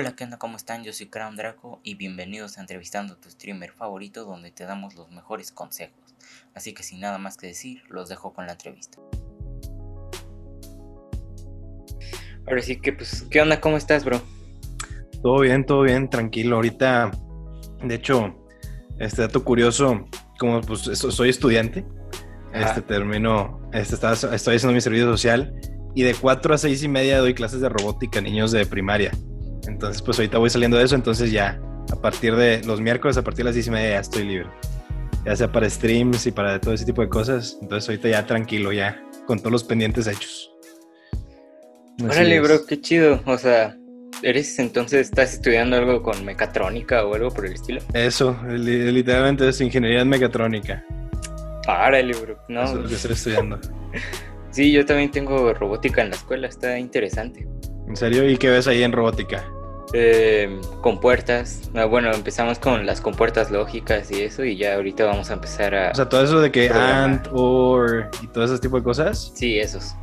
Hola, ¿qué onda? ¿Cómo están? Yo soy Crown Draco y bienvenidos a Entrevistando a tu streamer favorito donde te damos los mejores consejos. Así que sin nada más que decir, los dejo con la entrevista. Ahora sí que, pues, ¿qué onda? ¿Cómo estás, bro? Todo bien, todo bien, tranquilo. Ahorita, de hecho, este dato curioso, como pues soy estudiante, este termino, este, estoy haciendo mi servicio social y de 4 a 6 y media doy clases de robótica a niños de primaria. Entonces, pues ahorita voy saliendo de eso, entonces ya, a partir de los miércoles, a partir de las 10 y media ya estoy libre. Ya sea para streams y para todo ese tipo de cosas. Entonces ahorita ya tranquilo, ya, con todos los pendientes hechos. Órale, bro, qué chido. O sea, ¿eres entonces, estás estudiando algo con mecatrónica o algo por el estilo? Eso, literalmente es ingeniería en mecatrónica. Órale, bro. No. Eso es lo que estoy estudiando. sí, yo también tengo robótica en la escuela, está interesante. ¿En serio? ¿Y qué ves ahí en robótica? Eh, compuertas. Ah, bueno, empezamos con las compuertas lógicas y eso, y ya ahorita vamos a empezar a. O sea, todo eso de que and, or y todo ese tipo de cosas. Sí, esos.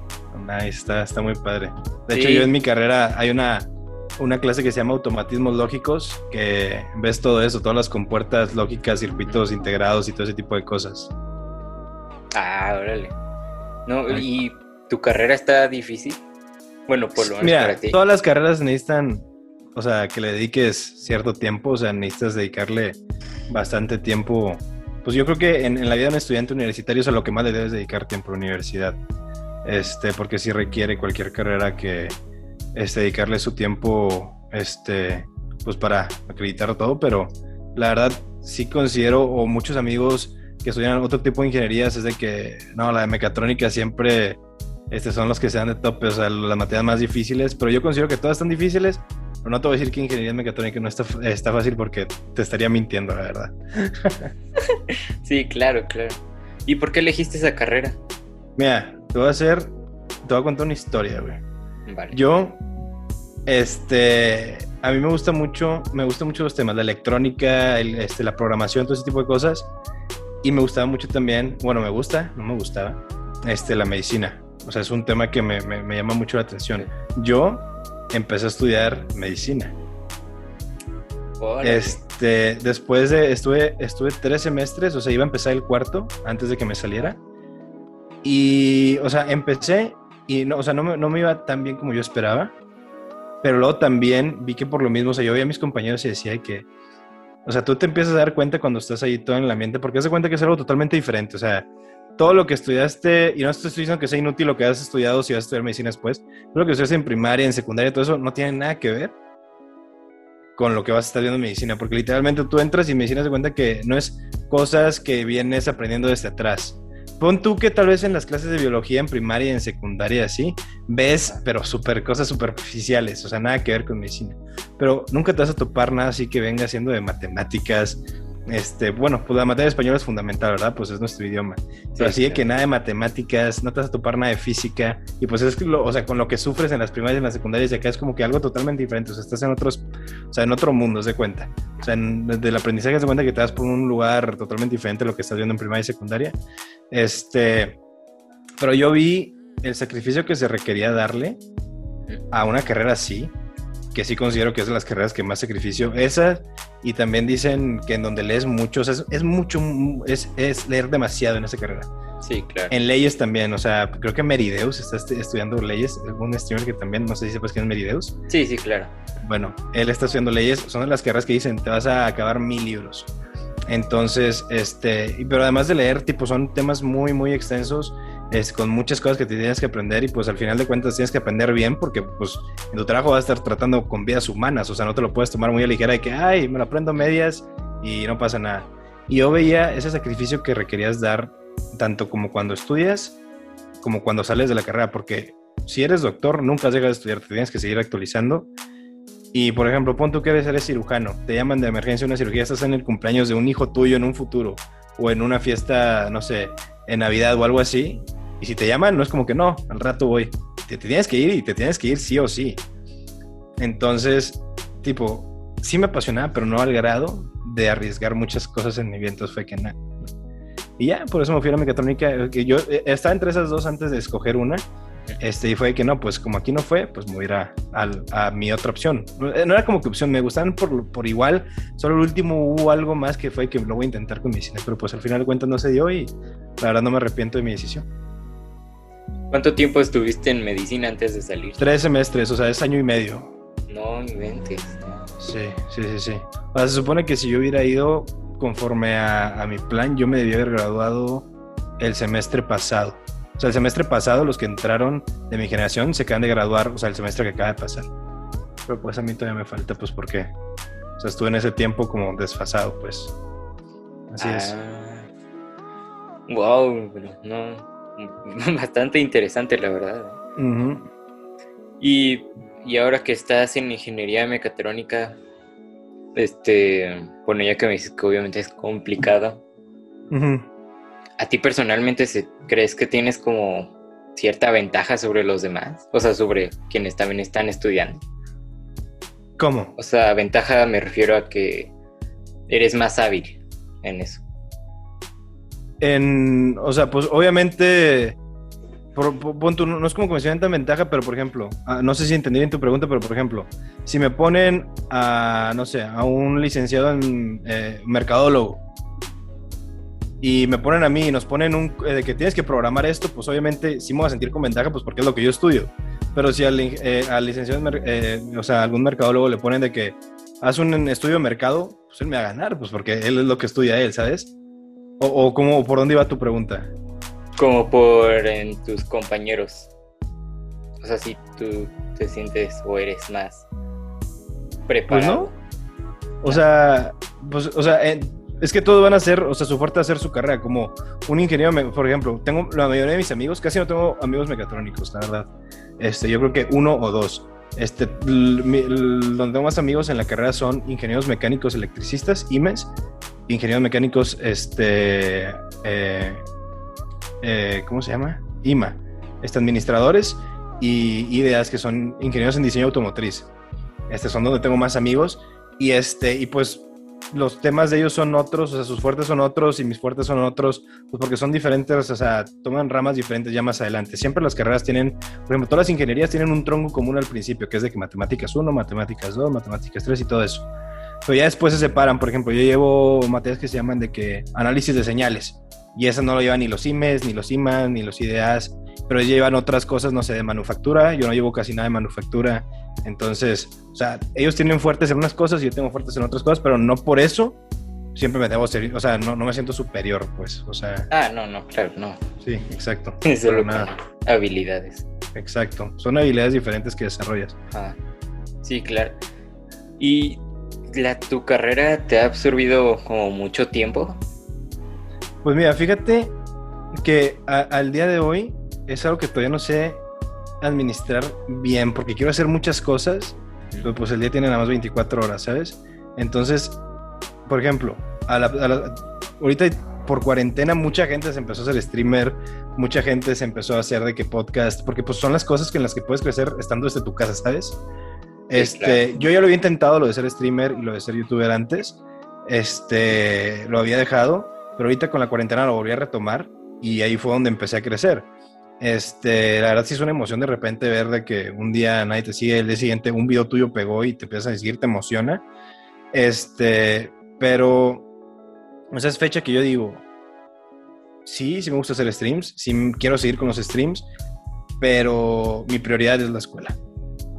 Nice, está, está muy padre. De hecho, yo en mi carrera hay una, una clase que se llama automatismos lógicos, que ves todo eso, todas las compuertas lógicas, circuitos integrados y todo ese tipo de cosas. Ah, órale. No, ¿y tu carrera está difícil? Bueno, por lo menos Mira, Todas las carreras necesitan, o sea, que le dediques cierto tiempo, o sea, necesitas dedicarle bastante tiempo. Pues yo creo que en, la vida de un estudiante universitario es a lo que más le debes dedicar tiempo a la universidad. Este, porque sí requiere cualquier carrera que este, dedicarle su tiempo, este, pues para acreditar todo, pero la verdad sí considero, o muchos amigos que estudian otro tipo de ingenierías, es de que, no, la de mecatrónica siempre estos son los que sean de tope, o sea, las materias más difíciles, pero yo considero que todas están difíciles, no te voy a decir que ingeniería mecatrónica no está, está fácil porque te estaría mintiendo, la verdad. sí, claro, claro. ¿Y por qué elegiste esa carrera? Mira, te voy a hacer, te voy a contar una historia, güey. Vale. Yo, este, a mí me gusta mucho, me gustan mucho los temas, la electrónica, este, la programación, todo ese tipo de cosas. Y me gustaba mucho también, bueno, me gusta, no me gustaba, este, la medicina. O sea, es un tema que me, me, llama mucho la atención. Yo empecé a estudiar medicina. Este, después de, estuve, estuve tres semestres, o sea, iba a empezar el cuarto antes de que me saliera. Y, o sea, empecé y, no, o sea, no me, no me iba tan bien como yo esperaba. Pero luego también vi que por lo mismo, o sea, yo veía a mis compañeros y decía que, o sea, tú te empiezas a dar cuenta cuando estás ahí todo en el ambiente, porque das cuenta que es algo totalmente diferente. O sea, todo lo que estudiaste, y no estoy diciendo que sea inútil lo que has estudiado si vas a estudiar medicina después, todo lo que estudiaste en primaria, en secundaria, todo eso no tiene nada que ver con lo que vas a estar viendo en medicina, porque literalmente tú entras y medicina se cuenta que no es cosas que vienes aprendiendo desde atrás. Pon tú que tal vez en las clases de biología en primaria y en secundaria así, ves, pero super cosas superficiales, o sea, nada que ver con medicina. Pero nunca te vas a topar nada así que venga siendo de matemáticas, este, bueno, pues la materia de español es fundamental, ¿verdad? Pues es nuestro idioma. Pero así de que nada de matemáticas, no te vas a topar nada de física, y pues es lo, o sea, con lo que sufres en las primarias y en las secundarias, de acá es como que algo totalmente diferente, o sea, estás en otros, o sea, en otro mundo, se cuenta. O sea, desde el aprendizaje se cuenta que te vas por un lugar totalmente diferente a lo que estás viendo en primaria y secundaria. Este, pero yo vi el sacrificio que se requería darle a una carrera así, que sí considero que es de las carreras que más sacrificio. Esa, y también dicen que en donde lees mucho, o sea, es, mucho, es, es, leer demasiado en esa carrera. Sí, claro. En leyes también, o sea, creo que Merideus está estudiando leyes, un streamer que también, no sé si sepas quién es Merideus. Sí, sí, claro. Bueno, él está estudiando leyes, son de las carreras que dicen, te vas a acabar mil libros. Entonces, este, pero además de leer, tipo, son temas muy, muy extensos es con muchas cosas que tienes que aprender y pues al final de cuentas tienes que aprender bien porque pues en tu trabajo vas a estar tratando con vidas humanas, o sea, no te lo puedes tomar muy a ligera de que, ay, me lo aprendo medias y no pasa nada. Y yo veía ese sacrificio que requerías dar tanto como cuando estudias como cuando sales de la carrera, porque si eres doctor nunca dejas de estudiar, te tienes que seguir actualizando. Y por ejemplo, pon tú que eres, eres cirujano, te llaman de emergencia una cirugía, estás en el cumpleaños de un hijo tuyo en un futuro o en una fiesta, no sé, en Navidad o algo así, y si te llaman, no es como que no, al rato voy. Te, tienes que ir y te tienes que ir sí o sí. Entonces, tipo, sí me apasionaba, pero no al grado de arriesgar muchas cosas en mi vida. Entonces fue que nada. Y ya, por eso me fui a la mecatrónica. Yo eh, estaba entre esas dos antes de escoger una. Este, y fue que no, pues como aquí no fue, pues me voy a, a, mi otra opción. No era como que opción, me gustaban por, por igual, solo el último hubo algo más que fue que lo voy a intentar con medicina, pero pues al final de cuentas no se dio y la verdad no me arrepiento de mi decisión. ¿Cuánto tiempo estuviste en medicina antes de salir? Tres semestres, o sea, es año y medio. No inventes. Sí, sí, sí, sí. O sea, se supone que si yo hubiera ido conforme a, a mi plan, yo me debía haber graduado el semestre pasado. O sea, el semestre pasado los que entraron de mi generación se acaban de graduar, o sea, el semestre que acaba de pasar. Pero pues a mí todavía me falta, pues porque, o sea, estuve en ese tiempo como desfasado, pues. Así es. Wow, ah. no, bastante interesante, la verdad. y, y, ahora que estás en ingeniería mecatrónica, este, bueno, ya que me dices que obviamente es complicado. ¿A ti personalmente se, crees que tienes como cierta ventaja sobre los demás? O sea, sobre quienes también están estudiando. ¿Cómo? O sea, ventaja me refiero a que eres más hábil en eso. O sea, pues obviamente, no es como que me sientan ventaja, pero por ejemplo, ah, no sé si entendí bien tu pregunta, pero por ejemplo, si me ponen a, no sé, a un licenciado en eh, mercadólogo y me ponen a mí y nos ponen un eh, de que tienes que programar esto, pues obviamente sí me voy a sentir con ventaja, pues porque es lo que yo estudio. Pero si al, eh, licenciado, o sea, algún mercadólogo le ponen de que haz un estudio de mercado, pues él me va a ganar, pues porque él es lo que estudia él, ¿sabes? O, o cómo, por dónde iba tu pregunta. Como por en tus compañeros. O sea, si tú te sientes o eres más preparado. Pues no. O sea, pues, o sea, es que todos van a ser, o sea, su fuerte va a ser su carrera, como un ingeniero, por ejemplo, tengo la mayoría de mis amigos, casi no tengo amigos mecatrónicos, la verdad. Este, yo creo que uno o dos. Este, donde tengo más amigos en la carrera son ingenieros mecánicos electricistas, IMES, ingenieros mecánicos, este, eh, eh, ¿cómo se llama? IMA, este, administradores y ideas que son ingenieros en diseño automotriz. Este, son donde tengo más amigos y este, y pues los temas de ellos son otros, o sea, sus fuertes son otros y mis fuertes son otros, pues porque son diferentes, o sea, toman ramas diferentes ya más adelante. Siempre las carreras tienen, por ejemplo, todas las ingenierías tienen un tronco común al principio, que es de que matemáticas 1, matemáticas 2, matemáticas 3 y todo eso. Pero ya después se separan, por ejemplo, yo llevo materias que se llaman de que análisis de señales, y esas no lo llevan ni los IMES, ni los IMAN, ni los IDEAS, pero llevan otras cosas, no sé, de manufactura, yo no llevo casi nada de manufactura, entonces, o sea, ellos tienen fuertes en unas cosas y yo tengo fuertes en otras cosas, pero no por eso siempre me debo ser, o sea, no, no me siento superior, pues, o sea. Ah, no, no, claro, no. Sí, exacto. Solo nada. habilidades. Exacto, son habilidades diferentes que desarrollas. Ah, sí, claro. ¿Y la, tu carrera te ha absorbido como mucho tiempo? Pues mira, fíjate que al día de hoy es algo que todavía no sé administrar bien, porque quiero hacer muchas cosas, pero pues el día tiene nada más 24 horas, ¿sabes? Entonces, por ejemplo, ahorita por cuarentena mucha gente se empezó a hacer streamer, mucha gente se empezó a hacer de que podcast, porque pues son las cosas que en las que puedes crecer estando desde tu casa, ¿sabes? Este, yo ya lo había intentado lo de ser streamer y lo de ser youtuber antes. Este, lo había dejado, pero ahorita con la cuarentena lo volví a retomar y ahí fue donde empecé a crecer. Este, la verdad sí es una emoción de repente ver de que un día nadie te sigue, el día siguiente un video tuyo pegó y te empiezas a seguir, te emociona. Este, pero esa es fecha que yo digo, sí, sí me gusta hacer streams, sí quiero seguir con los streams, pero mi prioridad es la escuela.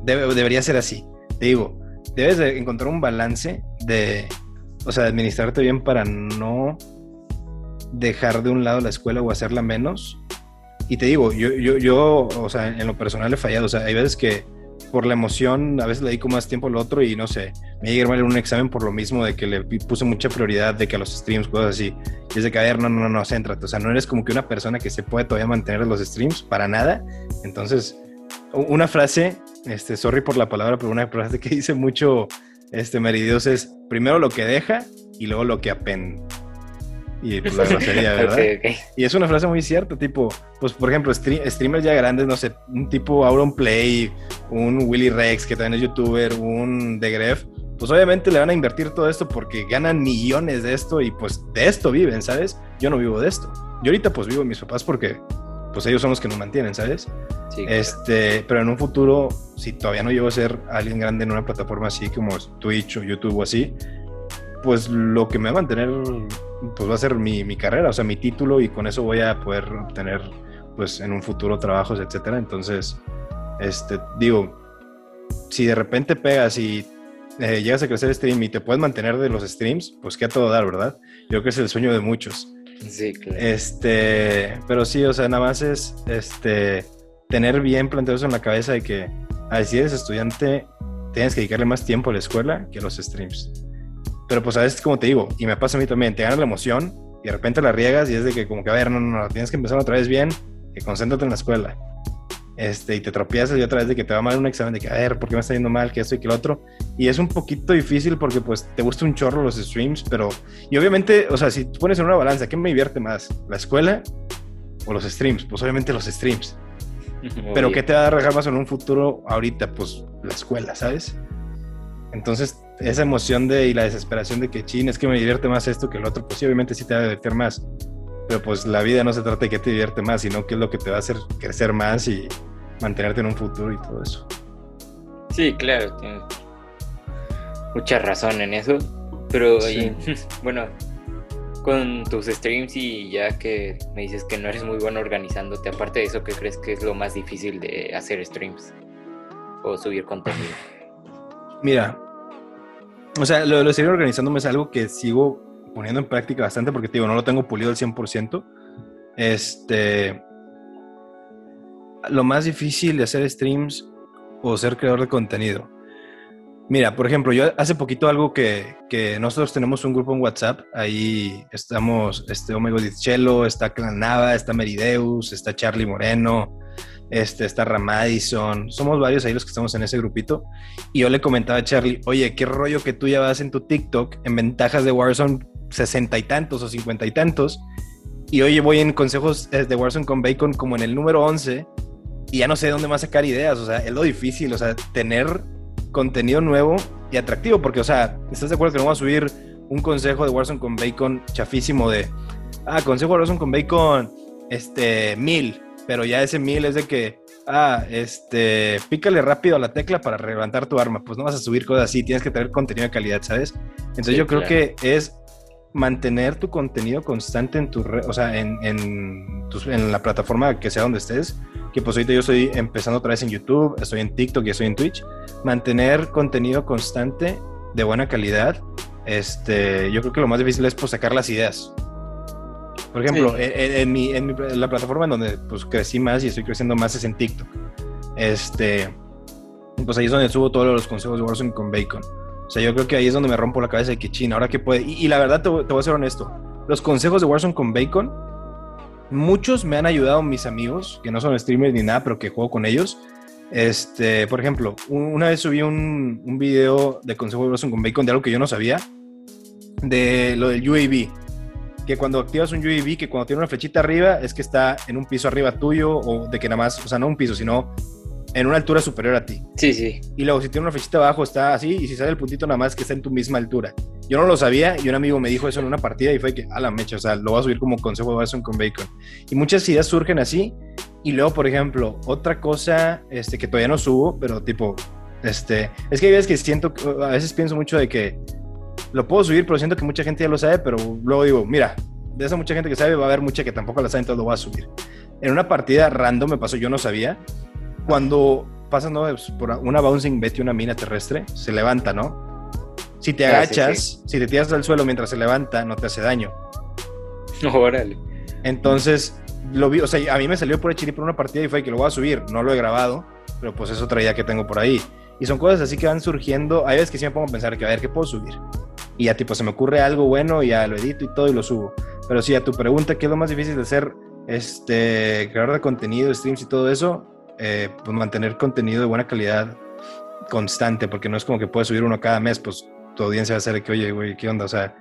Debería ser así. Te digo, debes de encontrar un balance de, o sea, administrarte bien para no dejar de un lado la escuela o hacerla menos y te digo, yo, yo, yo, o sea, en lo personal he fallado. O sea, hay veces que por la emoción, a veces le dedico más tiempo al otro y no sé, me llega mal en un examen por lo mismo de que le puse mucha prioridad de que a los streams, cosas así. Y es de que, a ver, no, no, no, céntrate. O sea, no eres como que una persona que se puede todavía mantener los streams para nada. Entonces, una frase, este, sorry por la palabra, pero una frase que dice mucho este Meridios es primero lo que deja y luego lo que apende y pues, la grosería, ¿verdad? Y es una frase muy cierta, tipo, pues por ejemplo, streamers ya grandes, no sé, un tipo Auron Play, un Willy Rex, que también es youtuber, un The Gref, pues obviamente le van a invertir todo esto porque ganan millones de esto y pues de esto viven, ¿sabes? Yo no vivo de esto. Yo ahorita pues vivo de mis papás porque pues ellos son los que nos mantienen, ¿sabes? Sí, este, pero en un futuro, si todavía no llego a ser alguien grande en una plataforma así como Twitch o YouTube o así, pues lo que me va a mantener, pues va a ser mi, mi carrera, o sea, mi título y con eso voy a poder obtener, pues en un futuro trabajos, etcétera. Entonces, este, digo, si de repente pegas y eh, llegas a crecer stream y te puedes mantener de los streams, pues que a todo dar, ¿verdad? Yo creo que es el sueño de muchos. Sí, claro. Este, pero sí, o sea, nada más es este, tener bien planteados en la cabeza de que a si eres estudiante, tienes que dedicarle más tiempo a la escuela que a los streams. Pero pues a veces, como te digo, y me pasa a mí también, te ganas la emoción y de repente la riegas y es de que como que, a ver, no, no, no, tienes que empezar otra vez bien, que concéntrate en la escuela este, y te tropiezas y otra vez de que te va mal un examen, de que, a ver, ¿por qué me está yendo mal? Que esto y que lo otro. Y es un poquito difícil porque, pues, te gusta un chorro los streams, pero. Y obviamente, o sea, si tú pones en una balanza, ¿qué me divierte más? ¿La escuela o los streams? Pues, obviamente, los streams. pero, ¿qué te va a dejar más en un futuro ahorita? Pues, la escuela, ¿sabes? Entonces, esa emoción de y la desesperación de que, chin, es que me divierte más esto que el otro, pues, sí, obviamente, sí te va a divertir más. Pero pues la vida no se trata de que te divierte más, sino que es lo que te va a hacer crecer más y mantenerte en un futuro y todo eso. Sí, claro, tienes mucha razón en eso. Pero bueno, con tus streams y ya que me dices que no eres muy bueno organizándote, aparte de eso, ¿qué crees que es lo más difícil de hacer streams o subir contenido? Mira, o sea, lo de seguir organizándome es algo que sigo poniendo en práctica bastante porque, te digo, no lo tengo pulido al 100%. Este, lo más difícil de hacer streams o ser creador de contenido. Mira, por ejemplo, yo hace poquito algo que, que nosotros tenemos un grupo en WhatsApp, ahí estamos, este Omega Chelo, está Clan Nava, está Merideus, está Charlie Moreno, este, está Ramadison, somos varios ahí los que estamos en ese grupito. Y yo le comentaba a Charlie, oye, qué rollo que tú ya vas en tu TikTok en ventajas de Warzone sesenta y tantos o cincuenta y tantos. Y hoy voy en consejos eh, de Warzone con Bacon como en el número 11 y ya no sé de dónde más sacar ideas. O sea, es lo difícil, o sea, tener contenido nuevo y atractivo. Porque, o sea, ¿estás de acuerdo que no voy a subir un consejo de Warzone con Bacon chafísimo de, ah, consejo de Warzone con Bacon, este, mil. Pero ya ese mil es de que, ah, este, pícale rápido a la tecla para levantar tu arma. Pues no vas a subir cosas así, tienes que tener contenido de calidad, ¿sabes? Entonces yo creo que es mantener tu contenido constante en tu o sea, en, en, en, la plataforma que sea donde estés, que pues ahorita yo estoy empezando otra vez en YouTube, estoy en TikTok y estoy en Twitch, mantener contenido constante de buena calidad, este, yo creo que lo más difícil es pues sacar las ideas. Por ejemplo, en, mi, en, la plataforma en donde pues crecí más y estoy creciendo más es en TikTok. Este, pues ahí es donde subo todos los consejos de Warzone con Bacon. O sea, yo creo que ahí es donde me rompo la cabeza de que china, ahora que puede. Y, la verdad, te, voy a ser honesto. Los consejos de Warzone con Bacon, muchos me han ayudado mis amigos, que no son streamers ni nada, pero que juego con ellos. Este, por ejemplo, una vez subí un, un video de consejos de Warzone con Bacon de algo que yo no sabía, de lo del UAV. Que cuando activas un UAV, que cuando tiene una flechita arriba, es que está en un piso arriba tuyo, o de que nada más, o sea, no un piso, sino en una altura superior a ti. Sí, sí. Y luego si tiene una flechita abajo está así y si sale el puntito nada más que está en tu misma altura. Yo no lo sabía y un amigo me dijo eso en una partida y fue que, a la mecha, o sea, lo voy a subir como consejo de Watson con Bacon. Y muchas ideas surgen así. Y luego, por ejemplo, otra cosa este, que todavía no subo, pero tipo, este, es que hay veces que siento, a veces pienso mucho de que lo puedo subir, pero siento que mucha gente ya lo sabe, pero luego digo, mira, de esa mucha gente que sabe va a haber mucha que tampoco la sabe, entonces lo voy a subir. En una partida random me pasó, yo no sabía, cuando pasas pues, por una bouncing bet y una mina terrestre, se levanta, ¿no? Si te ah, agachas, si te tiras al suelo mientras se levanta, no te hace daño. Órale. Entonces, lo vi, o sea, a mí me salió por el por una partida y fue que lo voy a subir. No lo he grabado, pero pues es otra idea que tengo por ahí. Y son cosas así que van surgiendo. Hay veces que sí me pongo a pensar que a ver qué puedo subir. Y ya tipo se me ocurre algo bueno y ya lo edito y todo y lo subo. Pero sí, a tu pregunta, ¿qué es lo más difícil de ser este creador de contenido, streams y todo eso? Eh, pues mantener contenido de buena calidad constante, porque no es como que puedes subir uno cada mes, pues tu audiencia va a ser que, oye, güey, ¿qué onda? O sea,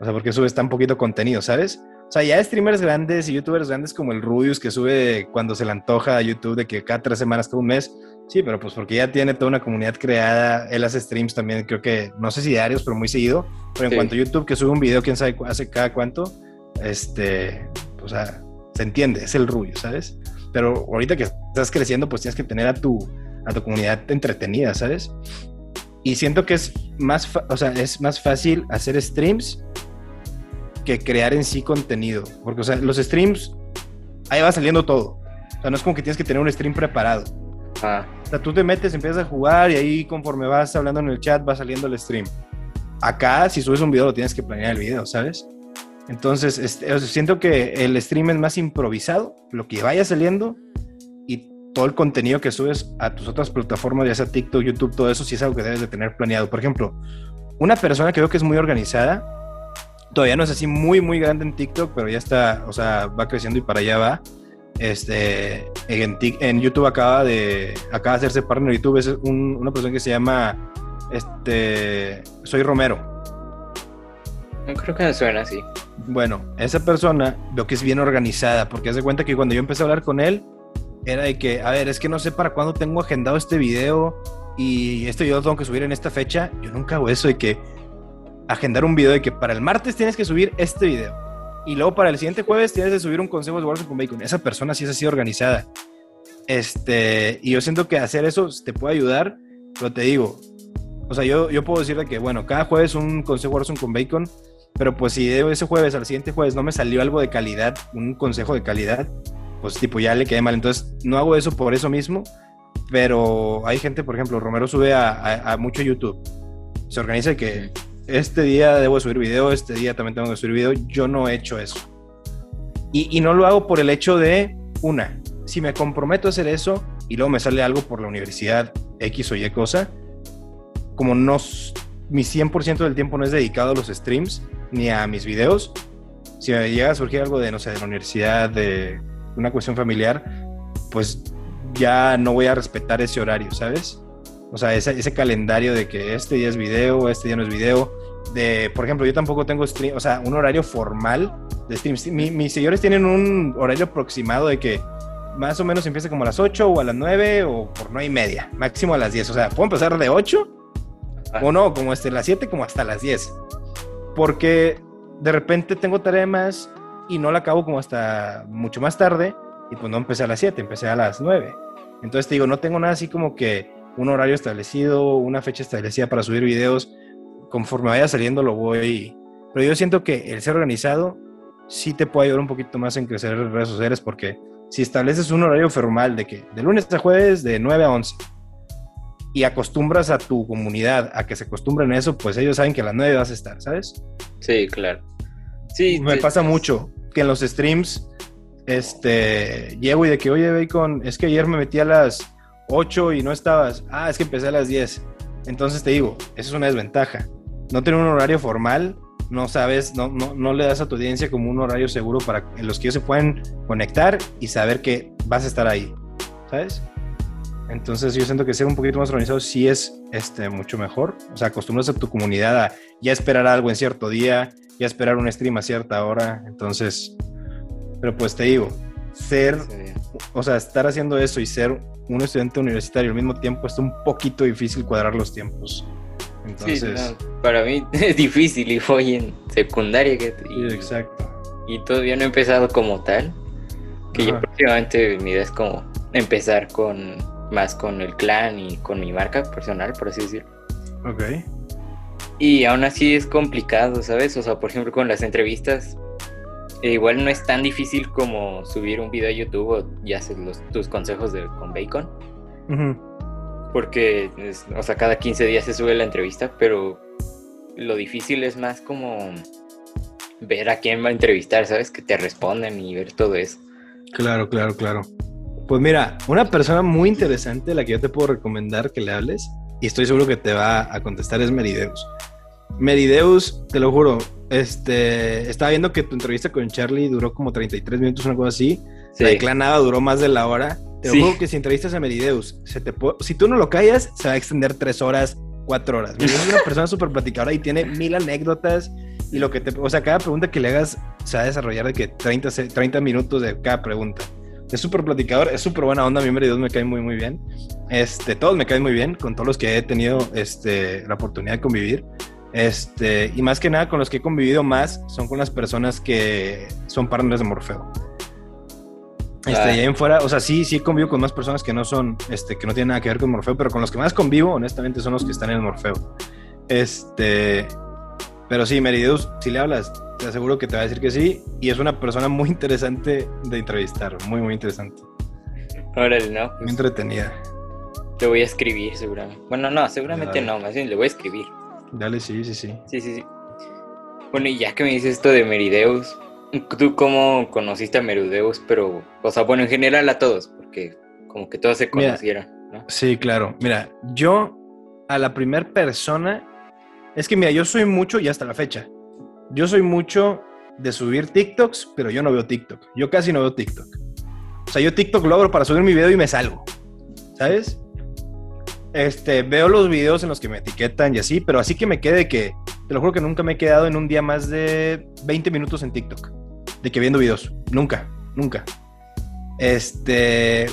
o sea, porque subes tan poquito contenido, ¿sabes? O sea, ya streamers grandes y youtubers grandes como el Rubius que sube cuando se le antoja a YouTube de que cada tres semanas, cada un mes, sí, pero pues porque ya tiene toda una comunidad creada, él hace streams también, creo que, no sé si diarios, pero muy seguido, pero en cuanto a YouTube que sube un video, quién sabe hace cada cuánto, este, o sea, se entiende, es el rubio, ¿sabes? Pero ahorita que estás creciendo, pues tienes que tener a tu, a tu comunidad entretenida, ¿sabes? Y siento que es más, o sea, es más fácil hacer streams que crear en sí contenido. Porque, o sea, los streams, ahí va saliendo todo. O sea, no es como que tienes que tener un stream preparado. Ah. O sea, tú te metes, empiezas a jugar y ahí conforme vas hablando en el chat va saliendo el stream. Acá, si subes un video, lo tienes que planear el video, ¿sabes? Entonces, este, siento que el stream es más improvisado, lo que vaya saliendo todo el contenido que subes a tus otras plataformas, ya sea TikTok, YouTube, todo eso, sí es algo que debes de tener planeado. Por ejemplo, una persona que veo que es muy organizada, todavía no es así muy, muy grande en TikTok, pero ya está, o sea, va creciendo y para allá va. Este, en, YouTube acaba de, acaba de hacerse partner de YouTube, es una persona que se llama, este, Soy Romero. Creo que me suena así. Bueno, esa persona veo que es bien organizada, porque hace cuenta que cuando yo empecé a hablar con él, era de que, a ver, es que no sé para cuándo tengo agendado este video y este video lo tengo que subir en esta fecha. Yo nunca hago eso de que agendar un video de que para el martes tienes que subir este video y luego para el siguiente jueves tienes que subir un consejo de Warzone con Bacon. Esa persona sí es así organizada. Este, y yo siento que hacer eso te puede ayudar, pero te digo, o sea, yo, yo puedo decirle que, bueno, cada jueves un consejo Warzone con Bacon, pero pues si ese jueves al siguiente jueves no me salió algo de calidad, un consejo de calidad, pues tipo ya le quedé mal. Entonces no hago eso por eso mismo, pero hay gente, por ejemplo, Romero sube a, mucho YouTube. Se organiza que este día debo subir video, este día también tengo que subir video. Yo no he hecho eso. Y, y no lo hago por el hecho de, una, si me comprometo a hacer eso y luego me sale algo por la universidad X o Y cosa, como no, mi 100% del tiempo no es dedicado a los streams ni a mis videos, si me llega a surgir algo de, no sé, de la universidad, de una cuestión familiar, pues ya no voy a respetar ese horario, ¿sabes? O sea, ese, ese calendario de que este día es video, este día no es video. De, por ejemplo, yo tampoco tengo stream, o sea, un horario formal de stream. mis seguidores tienen un horario aproximado de que más o menos empieza como a las 8 o a las 9 o por 9 y media, máximo a las 10. O sea, puedo empezar de 8 o no, como desde las 7 como hasta las 10. Porque de repente tengo tarea más y no la acabo como hasta mucho más tarde y pues no empecé a las 7, empecé a las 9. Entonces te digo, no tengo nada así como que un horario establecido, una fecha establecida para subir videos. Conforme vaya saliendo lo voy... Pero yo siento que el ser organizado sí te puede ayudar un poquito más en crecer en redes sociales porque si estableces un horario formal de que de lunes a jueves de 9 a 11 y acostumbras a tu comunidad a que se acostumbren a eso, pues ellos saben que a las 9 vas a estar, ¿sabes? Sí, claro. Sí, me pasa mucho que en los streams este, llego y de que, oye, Bacon, es que ayer me metí a las 8 y no estabas. Ah, es que empecé a las 10. Entonces te digo, eso es una desventaja. No tener un horario formal, no sabes, no, no, no le das a tu audiencia como un horario seguro para en los que ellos se pueden conectar y saber que vas a estar ahí, ¿sabes? Entonces yo siento que ser un poquito más organizado sí es este, mucho mejor. O sea, acostumbras a tu comunidad a ya esperar algo en cierto día, ya esperar un stream a cierta hora. Entonces, pero pues te digo, ser, o sea, estar haciendo eso y ser un estudiante universitario al mismo tiempo está un poquito difícil cuadrar los tiempos. Entonces, para mí es difícil y voy en secundaria. Que, y, exacto. Y todavía no he empezado como tal. Que yo próximamente mi idea es como empezar con más con el clan y con mi marca personal, por así decirlo. Ok. Y aún así es complicado, ¿sabes? O sea, por ejemplo, con las entrevistas, eh, igual no es tan difícil como subir un video a YouTube o ya haces los, tus consejos de, con Bacon. Porque, o sea, cada 15 días se sube la entrevista, pero lo difícil es más como ver a quién va a entrevistar, ¿sabes? Que te responden y ver todo eso. Claro, claro, claro. Pues mira, una persona muy interesante, la que yo te puedo recomendar que le hables, y estoy seguro que te va a contestar, es Merideus. Merideus, te lo juro, este, estaba viendo que tu entrevista con Charlie duró como 33 minutos, una cosa así. Sí. La de Clan duró más de la hora. Te juro que si entrevistas a Merideus, se te si tú no lo callas, se va a extender tres horas, cuatro horas. Es una persona súper platicadora y tiene mil anécdotas. Y lo que te, o sea, cada pregunta que le hagas se va a desarrollar de que 30, 30 minutos de cada pregunta. Es súper platicador, es súper buena onda. A mí Merideus me cae muy, muy bien. Este, todos me caen muy bien con todos los que he tenido este, la oportunidad de convivir. Este, y más que nada con los que he convivido más son con las personas que son partners de Morfeo. Este, ah. y ahí en fuera, o sea, sí, sí convivo con más personas que no son, este, que no tienen nada que ver con Morfeo, pero con los que más convivo, honestamente, son los que están en el Morfeo. Este, pero sí, Merideus, si le hablas, te aseguro que te va a decir que sí, y es una persona muy interesante de entrevistar, muy, muy interesante. Órale, no. muy entretenida. Te voy a escribir, seguramente. Bueno, no, seguramente no, más bien le voy a escribir. Dale, sí, sí, sí. Sí, sí, sí. Bueno, y ya que me dices esto de Merideus, ¿Tú cómo conociste a Merudeus? Pero, o sea, bueno, en general a todos, porque como que todos se conocieron, ¿no? Sí, claro. Mira, yo a la primera persona, es que mira, yo soy mucho y hasta la fecha, yo soy mucho de subir TikToks, pero yo no veo TikTok. Yo casi no veo TikTok. O sea, yo TikTok lo abro para subir mi video y me salgo. ¿Sabes? Este, veo los videos en los que me etiquetan y así, pero así que me quede que, te lo juro que nunca me he quedado en un día más de 20 minutos en TikTok de que viendo videos. Nunca, nunca. Este.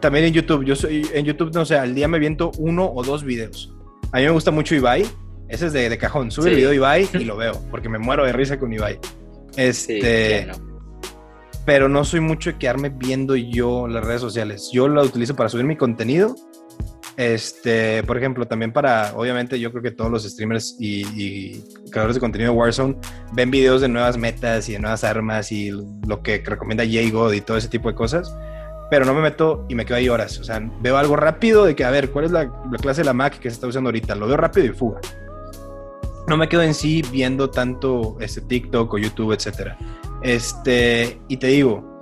También en YouTube. Yo soy. En YouTube, no sé, al día me viento uno o dos videos. A mí me gusta mucho Ibai. Ese es de, cajón. Sube el video de Ibai y lo veo. Porque me muero de risa con Ibai. Este. Pero no soy mucho de quedarme viendo yo las redes sociales. Yo la utilizo para subir mi contenido este, por ejemplo, también para, obviamente, yo creo que todos los streamers y, creadores de contenido de Warzone ven videos de nuevas metas y de nuevas armas y lo que recomienda Jago y todo ese tipo de cosas. Pero no me meto y me quedo ahí horas. O sea, veo algo rápido de que, a ver, ¿cuál es la, clase de la Mac que se está usando ahorita? Lo veo rápido y fuga. No me quedo en sí viendo tanto este TikTok o YouTube, etcétera. Este, y te digo,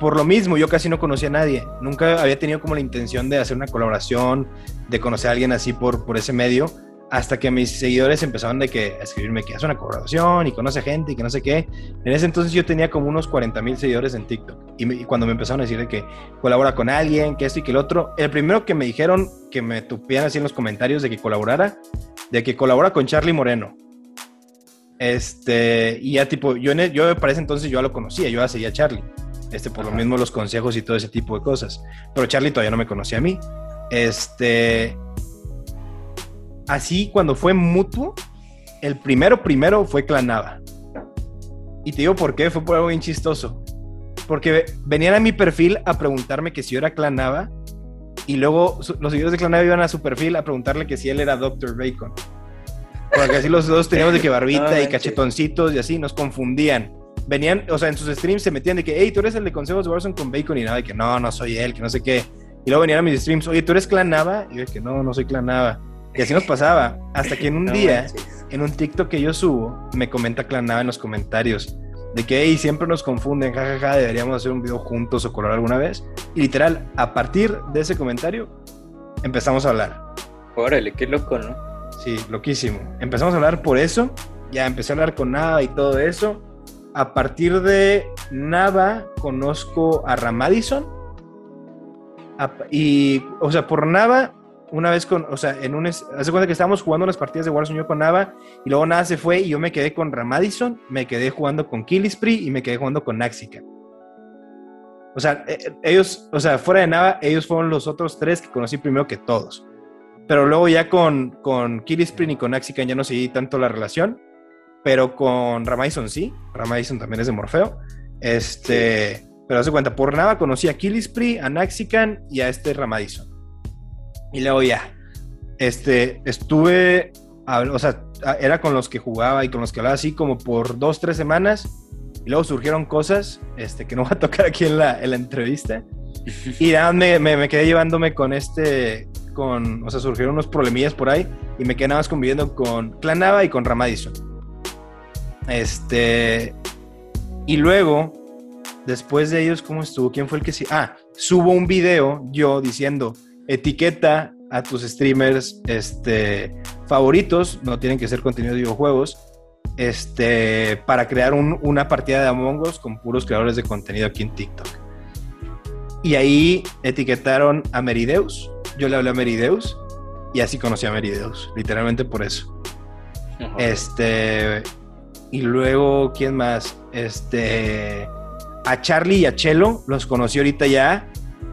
por lo mismo, yo casi no conocía a nadie. Nunca había tenido como la intención de hacer una colaboración, de conocer a alguien así por, por ese medio, hasta que mis seguidores empezaron de que, a escribirme que hace una colaboración y conoce gente y que no sé qué. En ese entonces yo tenía como unos 40 mil seguidores en TikTok. Y, cuando me empezaron a decir de que colabora con alguien, que esto y que el otro, el primero que me dijeron que me tupían así en los comentarios de que colaborara, de que colabora con Charlie Moreno. Este, y ya tipo, yo, e, yo para ese entonces yo ya lo conocía, yo ya seguía a Charlie este, por lo mismo los consejos y todo ese tipo de cosas. Pero Charlie todavía no me conocía a mí. Este, así cuando fue mutuo, el primero primero fue Clanava. Y te digo por qué, fue por algo bien chistoso. Porque venían a mi perfil a preguntarme que si yo era Clanava y luego los seguidores de Clanava iban a su perfil a preguntarle que si él era Dr. Bacon. Porque así los dos teníamos de que barbita y cachetoncitos y así nos confundían venían, o sea, en sus streams se metían de que, hey, tú eres el de consejos de Warzone con Bacon y nada, de que no, no soy él, que no sé qué. Y luego venían a mis streams, oye, tú eres Clan Nava, y yo de que no, no soy Clan Nava. Y así nos pasaba, hasta que en un día, en un TikTok que yo subo, me comenta Clan Nava en los comentarios de que, hey, siempre nos confunden, jajaja, deberíamos hacer un video juntos o colaborar alguna vez. Y literal, a partir de ese comentario, empezamos a hablar. Órale, qué loco, ¿no? Sí, loquísimo. Empezamos a hablar por eso, ya empecé a hablar con Nava y todo eso a partir de Nava conozco a Ramadison. Y, o sea, por Nava, una vez con, o sea, en un, hace cuenta que estábamos jugando unas partidas de Warzone yo con Nava, y luego Nava se fue y yo me quedé con Ramadison, me quedé jugando con Killispri y me quedé jugando con Naxica. O sea, e, e, ellos, o sea, fuera de Nava, ellos fueron los otros tres que conocí primero que todos. Pero luego ya con, con Killispri y con Naxica ya no seguí tanto la relación pero con Ramaison sí. Ramaison también es de Morfeo. Este, pero hace cuenta, por nada conocí a Killispri, a Naxican y a este Ramadison. Y luego ya, este, estuve, o sea, era con los que jugaba y con los que hablaba así como por dos, tres semanas. Y luego surgieron cosas este, que no va a tocar aquí en la, en la entrevista. Y nada, me, me, quedé llevándome con este, con, o sea, surgieron unos problemillas por ahí y me quedé nada más conviviendo con Clanava y con Ramadison. Este. Y luego, después de ellos, ¿cómo estuvo? ¿Quién fue el que sí? Ah, subo un video yo diciendo, etiqueta a tus streamers este, favoritos, no tienen que ser contenido de videojuegos, este, para crear una partida de Among Us con puros creadores de contenido aquí en TikTok. Y ahí etiquetaron a Merideus, yo le hablé a Merideus y así conocí a Merideus, literalmente por eso. Este, y luego, ¿quién más? Este. A Charlie y a Chelo los conocí ahorita ya.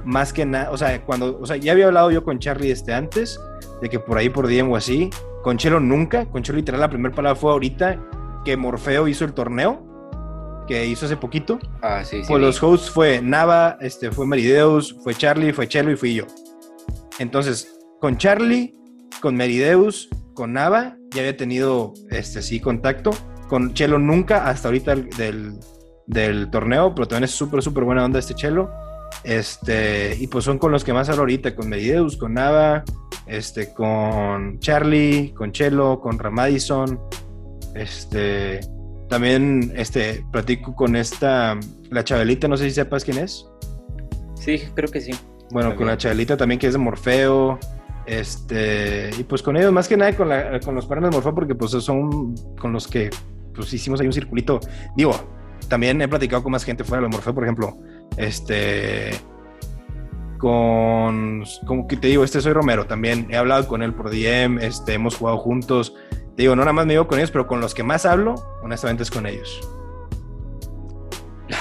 Más que nada. O sea, cuando. O sea, ya había hablado yo con Charlie este antes. De que por ahí por DM o así. Con Chelo nunca. Con Chelo literal la primera palabra fue ahorita que Morfeo hizo el torneo. que hizo hace poquito. Ah, sí, sí. Pues los hosts fue Nava, este, fue Merideus, fue Charlie, fue Chelo y fui yo. Entonces, con Charlie, con Merideus, con Nava, ya había tenido, este, sí, contacto. Con Chelo nunca, hasta ahorita del, del torneo, pero también es súper, súper buena onda este Chelo. Este, y pues son con los que más hablo ahorita, con Merideus, con Nava, este, con Charlie, con Chelo, con Ramadison, este, también este, platico con esta, la Chabelita, no sé si sepas quién es. Sí, creo que sí. Bueno, con la Chabelita también que es de Morfeo. Este, y pues con ellos, más que nada con, la, con los partners de Morfeo, porque pues son con los que pues hicimos ahí un circulito. Digo, también he platicado con más gente fuera de Morfeo, por ejemplo, este, con, como que te digo, este soy Romero, también he hablado con él por DM, este, hemos jugado juntos, digo, no nada más me digo con ellos, pero con los que más hablo, honestamente es con ellos.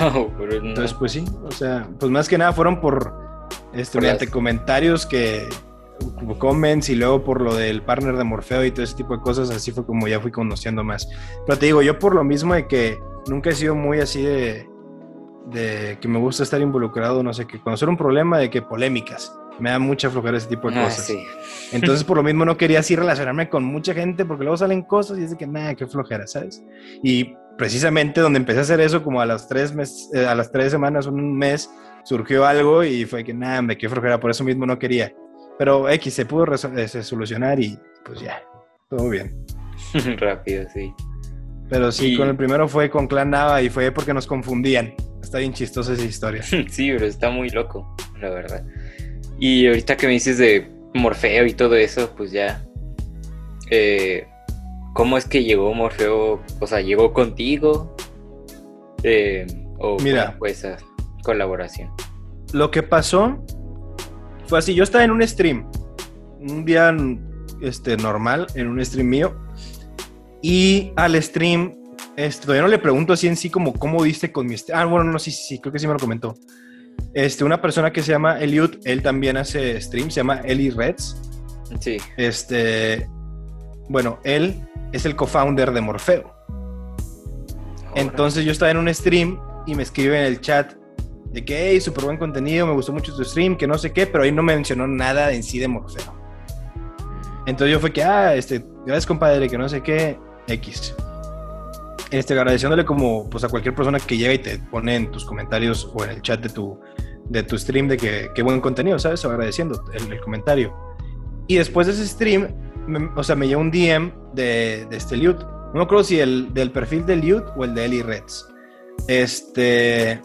No, pero no. Entonces, pues sí, o sea, pues más que nada fueron por, este, mediante comentarios que, comments y luego por lo del partner de Morfeo y todo ese tipo de cosas, así fue como ya fui conociendo más. Pero te digo, yo por lo mismo de que nunca he sido muy así de, de que me gusta estar involucrado, no sé, que conocer un problema de que polémicas me da mucha flojera ese tipo de ah, cosas. Entonces, por lo mismo, no quería así relacionarme con mucha gente porque luego salen cosas y es de que, nada, qué flojera, ¿sabes? Y precisamente donde empecé a hacer eso, como a las tres, mes, eh, a las tres semanas, un mes, surgió algo y fue que, nada, me qué flojera, por eso mismo no quería. Pero X se pudo eh, solucionar y pues ya, todo bien. Rápido, sí. Pero sí, con el primero fue con Clan Nava y fue porque nos confundían. Está bien chistosa esa historia. sí, pero está muy loco, la verdad. Y ahorita que me dices de Morfeo y todo eso, pues ya. Eh, ¿Cómo es que llegó Morfeo? O sea, ¿llegó contigo? Eh, ¿O Mira, fue esa colaboración? Lo que pasó fue así: yo estaba en un stream, un día este, normal, en un stream mío, y al stream, este, todavía no le pregunto así en sí como cómo diste con mi stream. Ah, bueno, no, sí, sí, sí, creo que sí me lo comentó. Este, una persona que se llama Eliud, él también hace stream, se llama Eli Reds. Sí. Este, bueno, él es el co-founder de Morfeo. Entonces yo estaba en un stream y me escribe en el chat de que, hey, súper buen contenido, me gustó mucho tu stream, que no sé qué, pero ahí no mencionó nada en sí de Morfeo. Entonces yo fue que, ah, este, gracias compadre, que no sé qué, X este, agradeciéndole como pues a cualquier persona que llega y te pone en tus comentarios o en el chat de tu, de tu stream de que buen contenido, ¿sabes? agradeciendo el, comentario. Y después de ese stream, o sea, me llegó un DM de, de este Liut. No me acuerdo si el del perfil de Liut o el de Eli Reds. Este,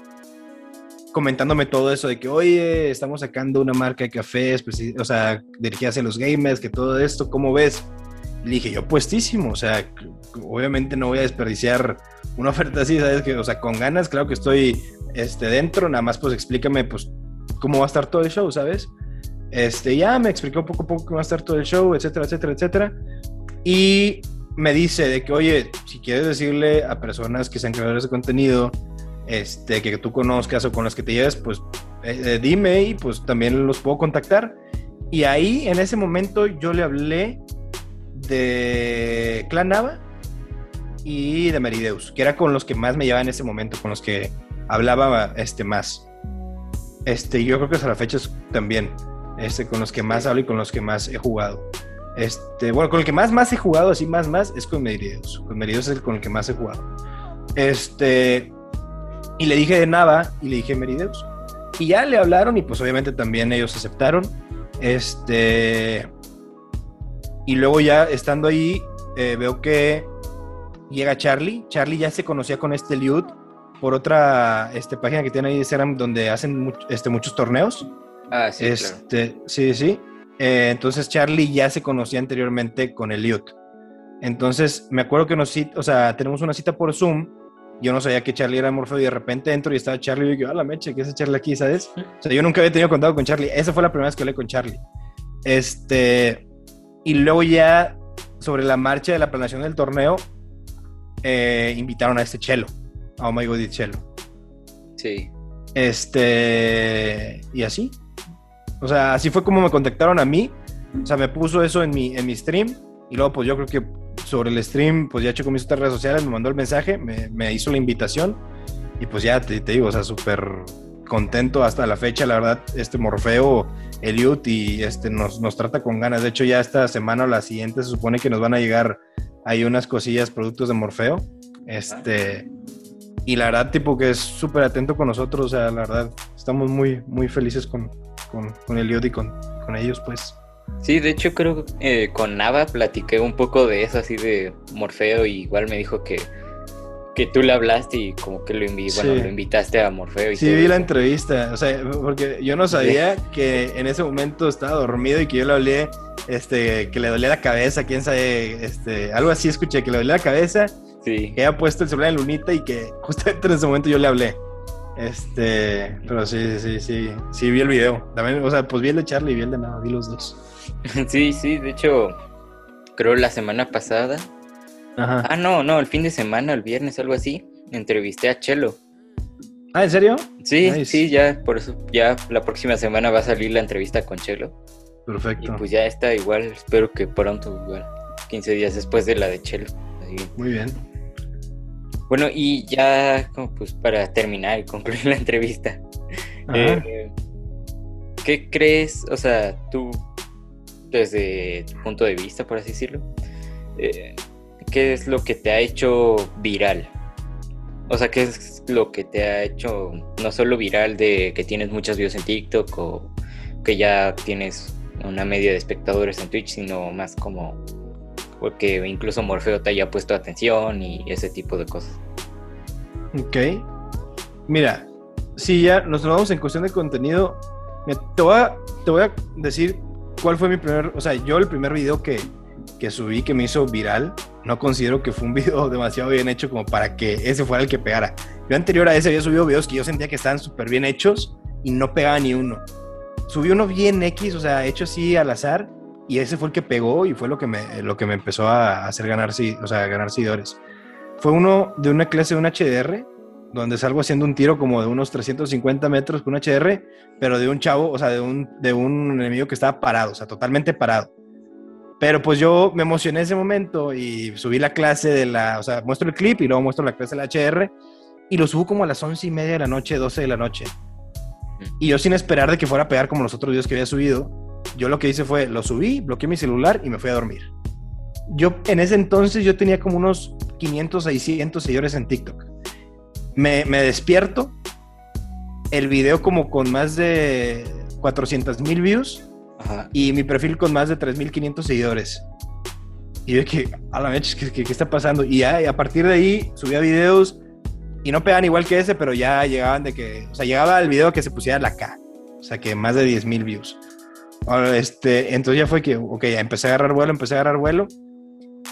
comentándome todo eso de que, oye, estamos sacando una marca de cafés, pues, o sea, dirigida hacia los gamers, que todo esto, ¿cómo ves? Le dije, yo puestísimo, o sea, obviamente no voy a desperdiciar una oferta así, ¿sabes? Que, o sea, con ganas, claro que estoy este, dentro, nada más pues explícame pues cómo va a estar todo el show, ¿sabes? Este, ya me explicó poco a poco cómo va a estar todo el show, etcétera, etcétera, etcétera. Y me dice de que, oye, si quieres decirle a personas que sean creadores de contenido, este, que tú conozcas o con las que te lleves, pues eh, eh, dime y pues también los puedo contactar. Y ahí, en ese momento, yo le hablé de Clan Nava y de Merideus, que era con los que más me llevaba en ese momento, con los que hablaba este, más. Este, yo creo que hasta la fecha también este, con los que más hablo y con los que más he jugado. Este, bueno, con el que más, más he jugado, así más, más, es con Merideus. Con Merideus es el con el que más he jugado. Este, y le dije de Nava y le dije Merideus. Y ya le hablaron y pues obviamente también ellos aceptaron. Este, y luego ya estando ahí, eh, veo que llega Charlie. Charlie ya se conocía con este Liud por otra este, página que tiene ahí de donde hacen este, muchos torneos. Ah, sí. Este, Sí, sí. Eh, entonces Charlie ya se conocía anteriormente con el Liud. Entonces me acuerdo que nos, o sea, tenemos una cita por Zoom. Yo no sabía que Charlie era Morfeo y de repente entro y estaba Charlie y digo, ah, la mecha, ¿qué es Charlie aquí, sabes? O sea, yo nunca había tenido contacto con Charlie. Esa fue la primera vez que hablé con Charlie. Este, y luego ya sobre la marcha de la planeación del torneo, eh, invitaron a este Chelo, a Oh My God Chelo. Sí. Este, y así. O sea, así fue como me contactaron a mí. O sea, me puso eso en mi, en mi stream. Y luego, pues yo creo que sobre el stream, pues ya hecho con mis otras redes sociales, me mandó el mensaje, me, me hizo la invitación. y pues ya te, te digo, o sea, súper contento hasta la fecha, la verdad, este Morfeo, Eliud y este nos, nos trata con ganas. De hecho, ya esta semana o la siguiente se supone que nos van a llegar ahí unas cosillas, productos de Morfeo. Este, y la verdad, tipo que es súper atento con nosotros, o sea, la verdad, estamos muy, muy felices con, con, con Eliud y con, con ellos, pues. Sí, de hecho creo que eh, con Nava platiqué un poco de eso, así de Morfeo, y igual me dijo que, que tú le hablaste y como que lo, bueno, lo invitaste a Morfeo. Y sí, vi la entrevista, o sea, porque yo no sabía que en ese momento estaba dormido y que yo le hablé, este, que le dolía la cabeza, quién sabe, este, algo así escuché, que le dolía la cabeza, sí. que había puesto el celular en lunita y que justamente en ese momento yo le hablé. Este, pero sí, sí, sí, sí, vi el video. También, o sea, pues vi el de Charlie y vi el de nada, vi los dos. Sí, sí, de hecho, creo la semana pasada. Ajá. Ah, no, no, el fin de semana, el viernes, algo así, entrevisté a Chelo. Ah, ¿en serio? Sí, sí, ya, por eso, ya la próxima semana va a salir la entrevista con Chelo. Perfecto. Y pues ya está igual, espero que pronto, igual, 15 días después de la de Chelo. Muy bien. Bueno, y ya como pues para terminar y concluir la entrevista, eh, ¿qué crees, o sea, tú desde tu punto de vista, por así decirlo, eh, ¿qué es lo que te ha hecho viral? O sea, ¿qué es lo que te ha hecho no solo viral de que tienes muchos videos en TikTok o que ya tienes una media de espectadores en Twitch, sino más como porque incluso Morfeo te haya puesto atención y ese tipo de cosas. Ok. Mira, si ya nos vamos en cuestión de contenido, te voy a, te voy a decir ¿Cuál fue mi primer, o sea, yo el primer video que, que subí que me hizo viral, no considero que fue un video demasiado bien hecho como para que ese fuera el que pegara. Yo anterior a ese había subido videos que yo sentía que estaban súper bien hechos y no pegaba ni uno. Subí uno bien X, o sea, hecho así al azar, y ese fue el que pegó y fue lo que me, lo que me empezó a hacer ganar, o sea, ganar seguidores. Fue uno de una clase de un HDR, donde salgo haciendo un tiro como de unos 350 metros con un HDR, pero de un chavo, o sea, de un, de un enemigo que estaba parado, o sea, totalmente parado. Pero pues yo me emocioné en ese momento y subí la clase de la, o sea, muestro el clip y luego muestro la clase del HDR y lo subo como a las 11 y media de la noche, 12 de la noche. Y yo sin esperar de que fuera a pegar como los otros videos que había subido, yo lo que hice fue, lo subí, bloqueé mi celular y me fui a dormir. Yo en ese entonces yo tenía como unos 500, 600 seguidores en TikTok me, despierto, el video como con más de 400 mil views y mi perfil con más de 3.500 seguidores. Y yo que, a la vez, ¿qué, ¿qué, está pasando? Y ya, a partir de ahí subía videos y no pegan igual que ese, pero ya llegaban de que, o sea, llegaba el video que se pusiera la K, o sea, que más de 10 mil views. Este, entonces ya fue que, ok, empecé a agarrar vuelo, empecé a agarrar vuelo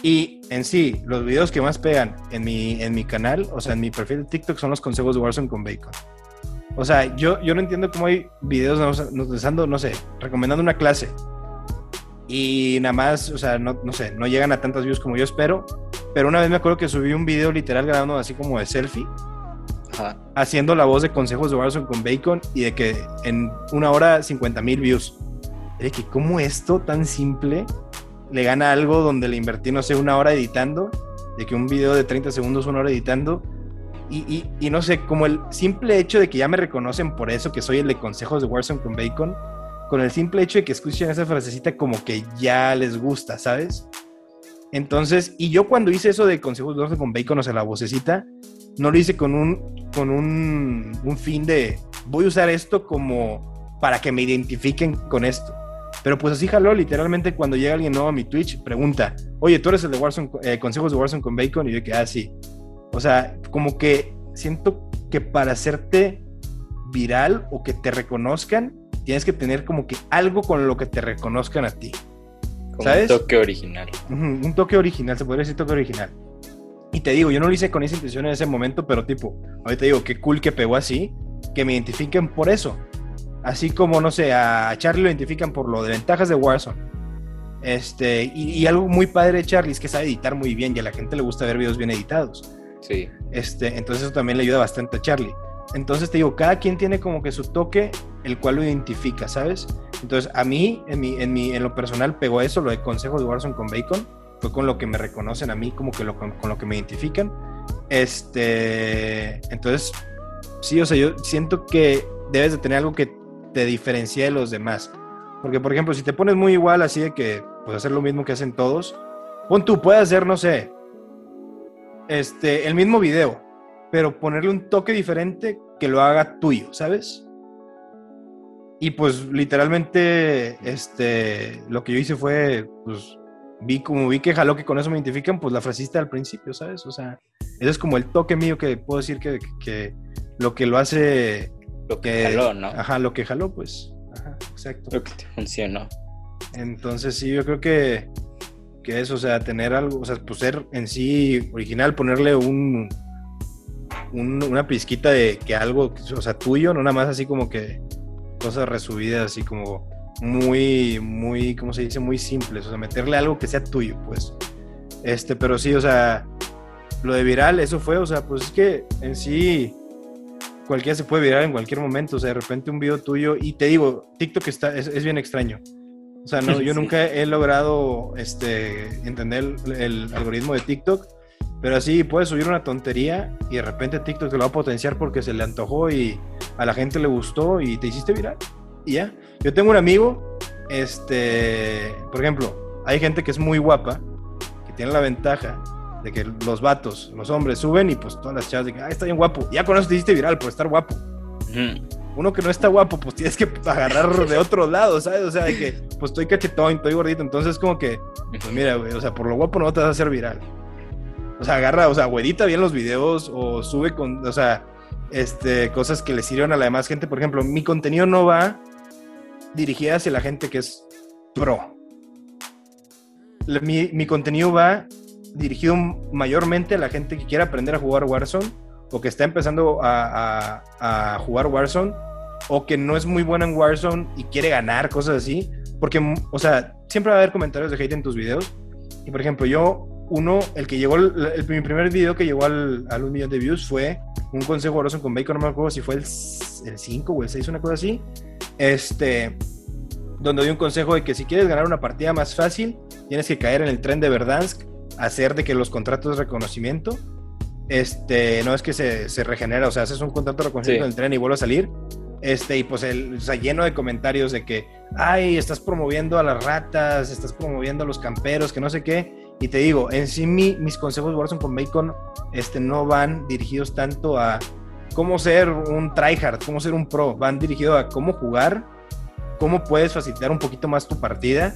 y en sí, los videos que más pegan en mi, en mi canal, o sea, en mi perfil de TikTok, son los consejos de Warzone con Bacon. O sea, yo, yo no entiendo cómo hay videos nos, nos no sé, recomendando una clase. Y nada más, o sea, no, no sé, no llegan a tantas views como yo espero. Pero una vez me acuerdo que subí un video literal grabando así como de selfie. Haciendo la voz de consejos de Warzone con Bacon y de que en una hora 50 mil views. De que, ¿cómo esto tan simple le gana algo donde le invertí, no sé, una hora editando, de que un video de 30 segundos, una hora editando, y, y, no sé, como el simple hecho de que ya me reconocen por eso, que soy el de consejos de Warzone con Bacon, con el simple hecho de que escuchen esa frasecita como que ya les gusta, ¿sabes? Entonces, y yo cuando hice eso de consejos de Warzone con Bacon, o sea, la vocecita, no lo hice con un, con un, un fin de voy a usar esto como para que me identifiquen con esto pero pues así jaló, literalmente cuando llega alguien nuevo a mi Twitch, pregunta, oye, tú eres el de Warzone, eh, consejos de Warzone con Bacon, y yo que, ah, sí. O sea, como que siento que para hacerte viral o que te reconozcan, tienes que tener como que algo con lo que te reconozcan a ti. ¿sabes? un toque original. un toque original, se podría decir toque original. Y te digo, yo no lo hice con esa intención en ese momento, pero tipo, ahorita digo, qué cool que pegó así, que me identifiquen por eso. Así como, no sé, a Charlie lo identifican por lo de ventajas de Warzone. Este, y, algo muy padre de Charlie es que sabe editar muy bien y a la gente le gusta ver videos bien editados. Este, entonces eso también le ayuda bastante a Charlie. Entonces te digo, cada quien tiene como que su toque, el cual lo identifica, ¿sabes? Entonces a mí, en, mi, en, mi, en lo personal, pegó eso, lo de consejos de Warzone con Bacon. Fue con lo que me reconocen a mí, como que lo, con, lo que me identifican. Este, entonces sí, o sea, yo siento que debes de tener algo que te diferencie de los demás. Porque, por ejemplo, si te pones muy igual, así de que pues hacer lo mismo que hacen todos, pon tú, puedes hacer, no sé, este, el mismo video, pero ponerle un toque diferente que lo haga tuyo, ¿sabes? Y pues literalmente, este, lo que yo hice fue, pues, vi como vi que jaló que con eso me identifican, pues la frasista al principio, ¿sabes? O sea, ese es como el toque mío que puedo decir que, que lo que lo hace... Lo que, jaló, ¿no? Ajá, lo que jaló, pues. Ajá, exacto. Lo que te funcionó. Entonces sí, yo creo que, que eso, o sea, tener algo, o sea, pues ser en sí original, ponerle un, una pizquita de que algo, o sea, tuyo, no nada más así como que cosas resubidas, así como muy, muy, ¿cómo se dice? Muy simples, o sea, meterle algo que sea tuyo, pues. Este, pero sí, o sea, lo de viral, eso fue, o sea, pues es que en sí cualquiera se puede virar en cualquier momento, o sea, de repente un video tuyo, y te digo, TikTok está, es, bien extraño. O sea, no, yo nunca he logrado este, entender el, algoritmo de TikTok, pero así puedes subir una tontería y de repente TikTok te lo va a potenciar porque se le antojó y a la gente le gustó y te hiciste viral. Y ya. Yo tengo un amigo, este, por ejemplo, hay gente que es muy guapa, que tiene la ventaja de que los vatos, los hombres suben y pues todas las chavas dicen, ah, está bien guapo. Ya con eso te hiciste viral por estar guapo. Uno que no está guapo, pues tienes que agarrar de otro lado, ¿sabes? O sea, de que, pues estoy cachetón, estoy gordito. Entonces, como que, pues mira, o sea, por lo guapo no te vas a hacer viral. O sea, agarra, o sea, güedita bien los videos o sube con, o sea, este, cosas que le sirvan a la demás gente. Por ejemplo, mi contenido no va dirigida hacia la gente que es pro. Mi, mi contenido va dirigido mayormente a la gente que quiere aprender a jugar Warzone o que está empezando a, jugar Warzone o que no es muy bueno en Warzone y quiere ganar, cosas así. Porque, o sea, siempre va a haber comentarios de hate en tus videos. Y por ejemplo, yo, uno, el que llegó, el, mi primer video que llegó al, al, un millón de views fue un consejo Warzone con Bacon, no me acuerdo si fue el 5 o el 6, una cosa así. Este, donde doy un consejo de que si quieres ganar una partida más fácil, tienes que caer en el tren de Verdansk hacer de que los contratos de reconocimiento, este, no es que se, se regenera, o sea, haces un contrato de reconocimiento en el tren y vuelve a salir, este, y pues el, o sea, lleno de comentarios de que, ay, estás promoviendo a las ratas, estás promoviendo a los camperos, que no sé qué, y te digo, en sí mis consejos de Warzone con Bacon, este, no van dirigidos tanto a cómo ser un tryhard, cómo ser un pro, van dirigidos a cómo jugar, cómo puedes facilitar un poquito más tu partida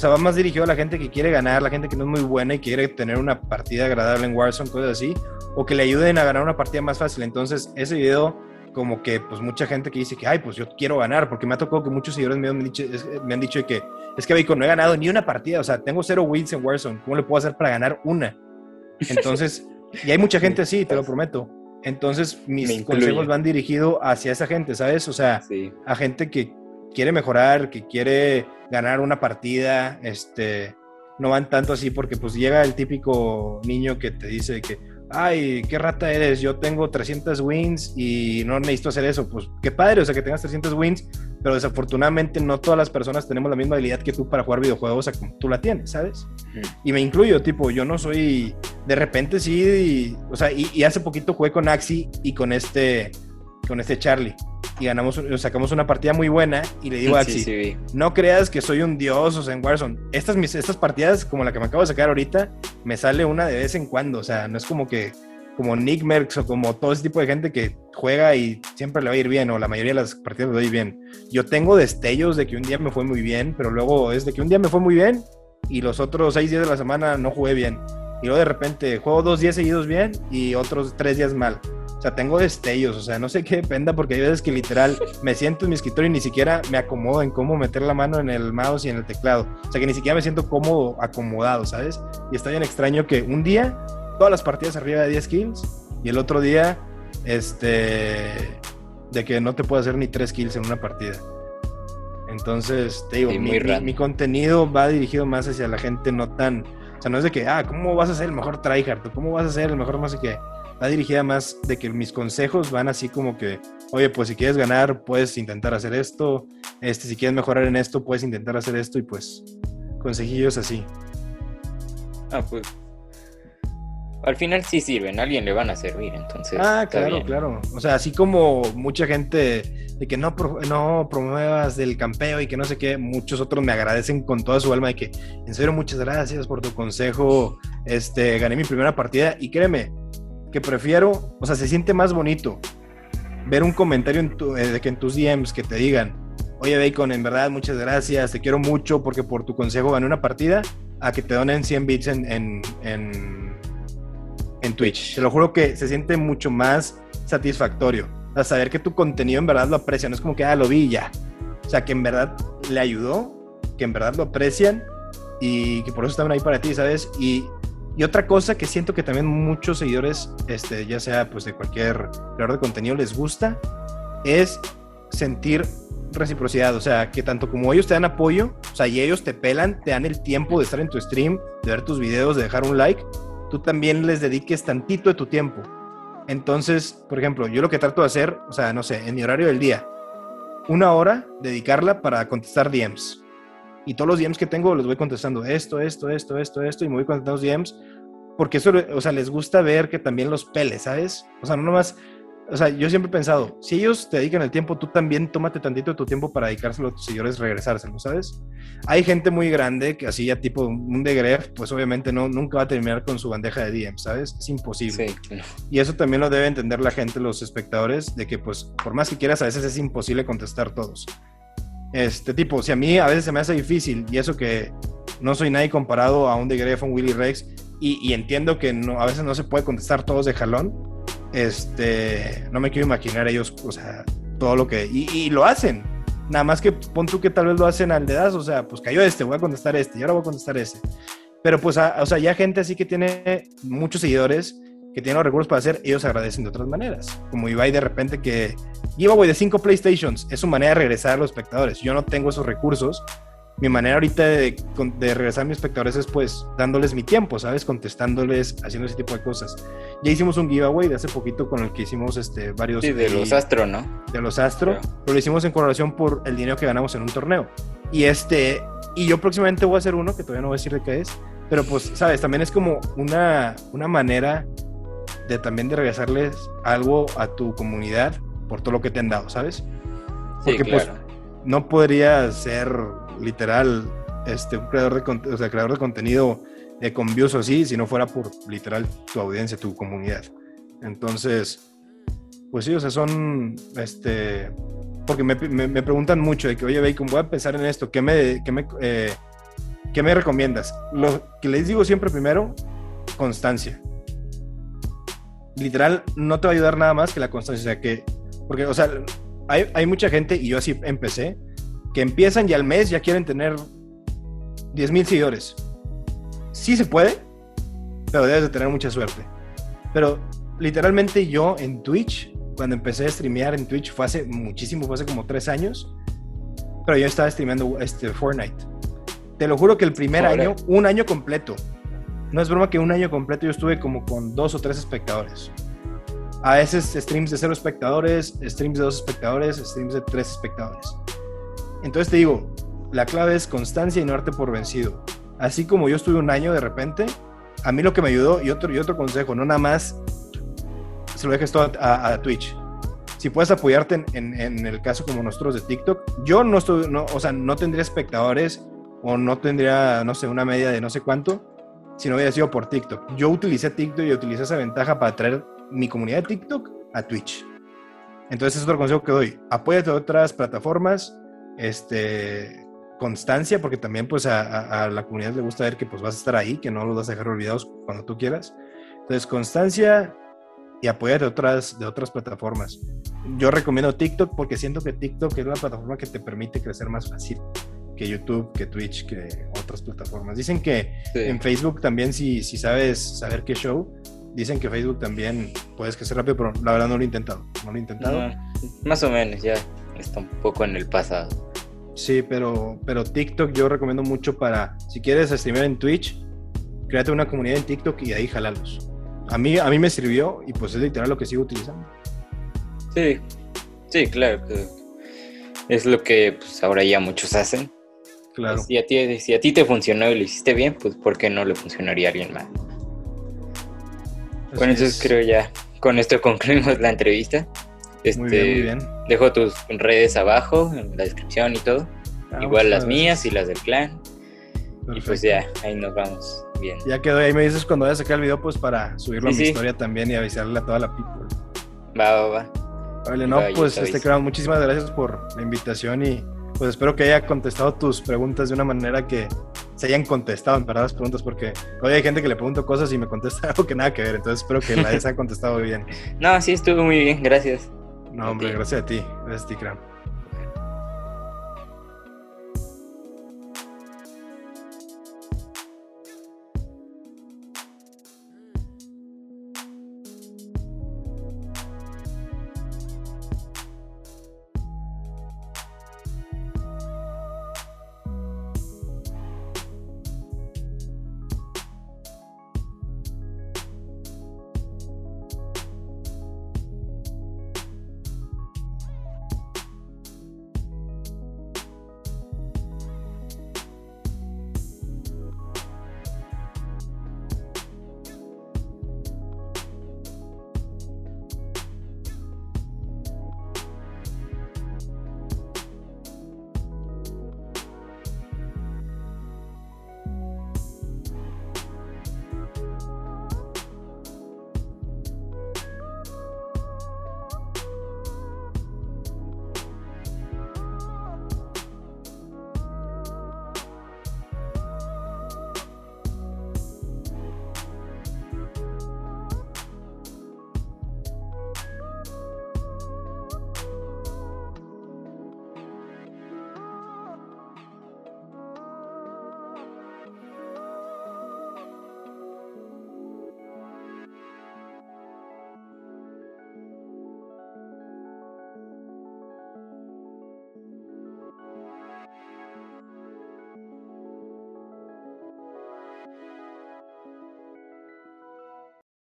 sea, va más dirigido a la gente que quiere ganar, la gente que no es muy buena y quiere tener una partida agradable en Warzone, cosas así, o que le ayuden a ganar una partida más fácil. Entonces, ese video, como que, pues mucha gente que dice que, ay, pues yo quiero ganar, porque me ha tocado que muchos seguidores me han dicho, me han dicho que, es que, Bacon, no he ganado ni una partida, o sea, tengo cero wins en Warzone, ¿cómo le puedo hacer para ganar una? Entonces, y hay mucha gente así, te lo prometo. Entonces, mis consejos van dirigidos hacia esa gente, ¿sabes? O sea, a gente que quiere mejorar, que quiere ganar una partida, este, no van tanto así porque pues llega el típico niño que te dice que, ay, qué rata eres, yo tengo 300 wins y no necesito hacer eso. Pues qué padre, o sea, que tengas 300 wins, pero desafortunadamente no todas las personas tenemos la misma habilidad que tú para jugar videojuegos, o sea, como tú la tienes, ¿sabes? Y me incluyo, tipo, yo no soy, de repente sí, o sea, y, y hace poquito jugué con Axi y con este con este Charlie. Y ganamos, sacamos una partida muy buena. Y le digo a Axi, no creas que soy un dios, o sea, en Warzone. Estas, mis, estas partidas, como la que me acabo de sacar ahorita, me sale una de vez en cuando. O sea, no es como que, como Nick Merckx o como todo ese tipo de gente que juega y siempre le va a ir bien, o la mayoría de las partidas le va a ir bien. Yo tengo destellos de que un día me fue muy bien, pero luego es de que un día me fue muy bien y los otros seis días de la semana no jugué bien. Y luego de repente juego dos días seguidos bien y otros tres días mal. O sea, tengo destellos, o sea, no sé qué dependa porque hay veces que literal me siento en mi escritorio y ni siquiera me acomodo en cómo meter la mano en el mouse y en el teclado. O sea, que ni siquiera me siento cómodo acomodado, ¿sabes? Y está bien extraño que un día todas las partidas arriba de 10 kills y el otro día, este, de que no te puedo hacer ni 3 kills en una partida. Entonces, te digo, mi, mi, contenido va dirigido más hacia la gente no tan... O sea, no es de que, ah, ¿cómo vas a ser el mejor tryhard? ¿Cómo vas a ser el mejor más que va dirigida más de que mis consejos van así como que, oye, pues si quieres ganar, puedes intentar hacer esto, este, si quieres mejorar en esto, puedes intentar hacer esto y pues consejillos así. Ah, pues. Al final sí sirven, a alguien le van a servir, entonces. Ah, claro, claro. O sea, así como mucha gente de que no, no promuevas del campeo y que no sé qué, muchos otros me agradecen con toda su alma de que, en serio, muchas gracias por tu consejo. Este, gané mi primera partida y créeme que prefiero, o sea, se siente más bonito ver un comentario en tu, eh, que en tus DMs que te digan, oye Bacon, en verdad, muchas gracias, te quiero mucho porque por tu consejo gané una partida, a que te donen 100 bits en, en, en, Twitch. Te lo juro que se siente mucho más satisfactorio. A saber que tu contenido en verdad lo aprecian. No es como que, ah, lo vi ya. O sea, que en verdad le ayudó, que en verdad lo aprecian y que por eso estaban ahí para ti, ¿sabes? Y, y otra cosa que siento que también muchos seguidores, este, ya sea pues de cualquier creador de contenido, les gusta, es sentir reciprocidad, o sea, que tanto como ellos te dan apoyo, o sea, y ellos te pelan, te dan el tiempo de estar en tu stream, de ver tus videos, de dejar un like, tú también les dediques tantito de tu tiempo. Entonces, por ejemplo, yo lo que trato de hacer, o sea, no sé, en mi horario del día, una hora dedicarla para contestar DMs. Y todos los DMs que tengo los voy contestando esto, esto, esto, esto, esto, y me voy contestando los DMs porque eso, o sea, les gusta ver que también los peles, ¿sabes? O sea, no nomás o sea, yo siempre he pensado, si ellos te dedican el tiempo, tú también tómate tantito de tu tiempo para dedicárselo a tus seguidores, regresárselo, ¿sabes? Hay gente muy grande que así ya tipo un de Gref, pues obviamente no, nunca va a terminar con su bandeja de DM, ¿sabes? Es imposible. Y eso también lo debe entender la gente, los espectadores, de que pues por más que quieras, a veces es imposible contestar todos. Este tipo, si a mí a veces se me hace difícil, y eso que no soy nadie comparado a un de Gref, un Willy Rex, y, entiendo que no, a veces no se puede contestar todos de jalón, este, no me quiero imaginar ellos, o sea, todo lo que, y, lo hacen. Nada más que pon tú que tal vez lo hacen al dedazo, o sea, pues cayó este, voy a contestar este, y ahora voy a contestar este. Pero pues, o sea, ya gente así que tiene muchos seguidores, que tienen los recursos para hacer, ellos agradecen de otras maneras. Como Ibai de repente que giveaway de cinco PlayStations, es su manera de regresar a los espectadores. Yo no tengo esos recursos, mi manera ahorita de, regresar a mis espectadores es pues dándoles mi tiempo, ¿sabes? Contestándoles, haciendo ese tipo de cosas. Ya hicimos un giveaway de hace poquito con el que hicimos este, varios... Sí, de los Astro, ¿no? De los Astro, pero lo hicimos en correlación por el dinero que ganamos en un torneo. Y este, y yo próximamente voy a hacer uno, que todavía no voy a decir de qué es, pero pues, ¿sabes? También es como una, una manera de también de regresarles algo a tu comunidad por todo lo que te han dado, ¿sabes? Porque pues no podría ser literal este, un creador de, o sea, creador de contenido de con views así, si no fuera por literal tu audiencia, tu comunidad. Entonces, pues sí, o sea, son, este, porque me, me, preguntan mucho de que, oye, Bacon, voy a pensar en esto, ¿qué me, qué me, eh, ¿qué me recomiendas? Lo que les digo siempre primero, constancia. Literal, no te va a ayudar nada más que la constancia, o sea, que, porque, o sea, hay, hay mucha gente, y yo así empecé, que empiezan y al mes ya quieren tener 10 mil seguidores. Sí se puede, pero debes de tener mucha suerte. Pero literalmente yo en Twitch, cuando empecé a streamear en Twitch, fue hace muchísimo, fue hace como tres años, pero yo estaba streameando este Fortnite. Te lo juro que el primer año, un año completo, no es broma que un año completo yo estuve como con dos o tres espectadores. A veces streams de cero espectadores, streams de dos espectadores, streams de tres espectadores. Entonces te digo, la clave es constancia y no darte por vencido. Así como yo estuve un año de repente, a mí lo que me ayudó, y otro, y otro consejo, no nada más se lo dejes todo a, Twitch. Si puedes apoyarte en, el caso como nosotros de TikTok, yo no estoy, no, o sea, no tendría espectadores o no tendría, no sé, una media de no sé cuánto si no hubiera sido por TikTok. Yo utilicé TikTok y utilicé esa ventaja para traer mi comunidad de TikTok a Twitch. Entonces es otro consejo que doy. Apóyate a otras plataformas, este, constancia, porque también pues a, la comunidad le gusta ver que pues vas a estar ahí, que no los vas a dejar olvidados cuando tú quieras. Entonces, constancia y apoyar de otras, de otras plataformas. Yo recomiendo TikTok porque siento que TikTok es la plataforma que te permite crecer más fácil que YouTube, que Twitch, que otras plataformas. Dicen que en Facebook también, si, si sabes saber qué show, dicen que Facebook también puedes crecer rápido, pero la verdad no lo he intentado. No lo he intentado. más o menos, ya está un poco en el pasado. Sí, pero, pero TikTok yo recomiendo mucho para, si quieres streamear en Twitch, créate una comunidad en TikTok y ahí jalalos. A mí, a mí me sirvió y pues es literal lo que sigo utilizando. Sí, sí, claro. Es lo que pues, ahora ya muchos hacen. Claro. Si a, ti, si a ti te funcionó y lo hiciste bien, pues ¿por qué no le funcionaría a alguien más? Bueno, entonces creo ya con esto concluimos la entrevista. Este, muy bien, muy bien. Dejo tus redes abajo en la descripción y todo. Ah, Igual las mías y las del clan. Y pues ya, ahí nos vamos bien. Ya quedó, ahí me dices cuando vaya a sacar el video, pues para subirlo a mi historia también y avisarle a toda la people. Va, va, va. Vale, no, pues este, creo, muchísimas gracias por la invitación y pues espero que haya contestado tus preguntas de una manera que se hayan contestado en verdad las preguntas, porque hoy hay gente que le pregunto cosas y me contesta algo que nada que ver, entonces espero que la haya contestado bien. No, sí, estuvo muy bien, gracias. No, hombre, gracias a ti, gracias a ti, Cram.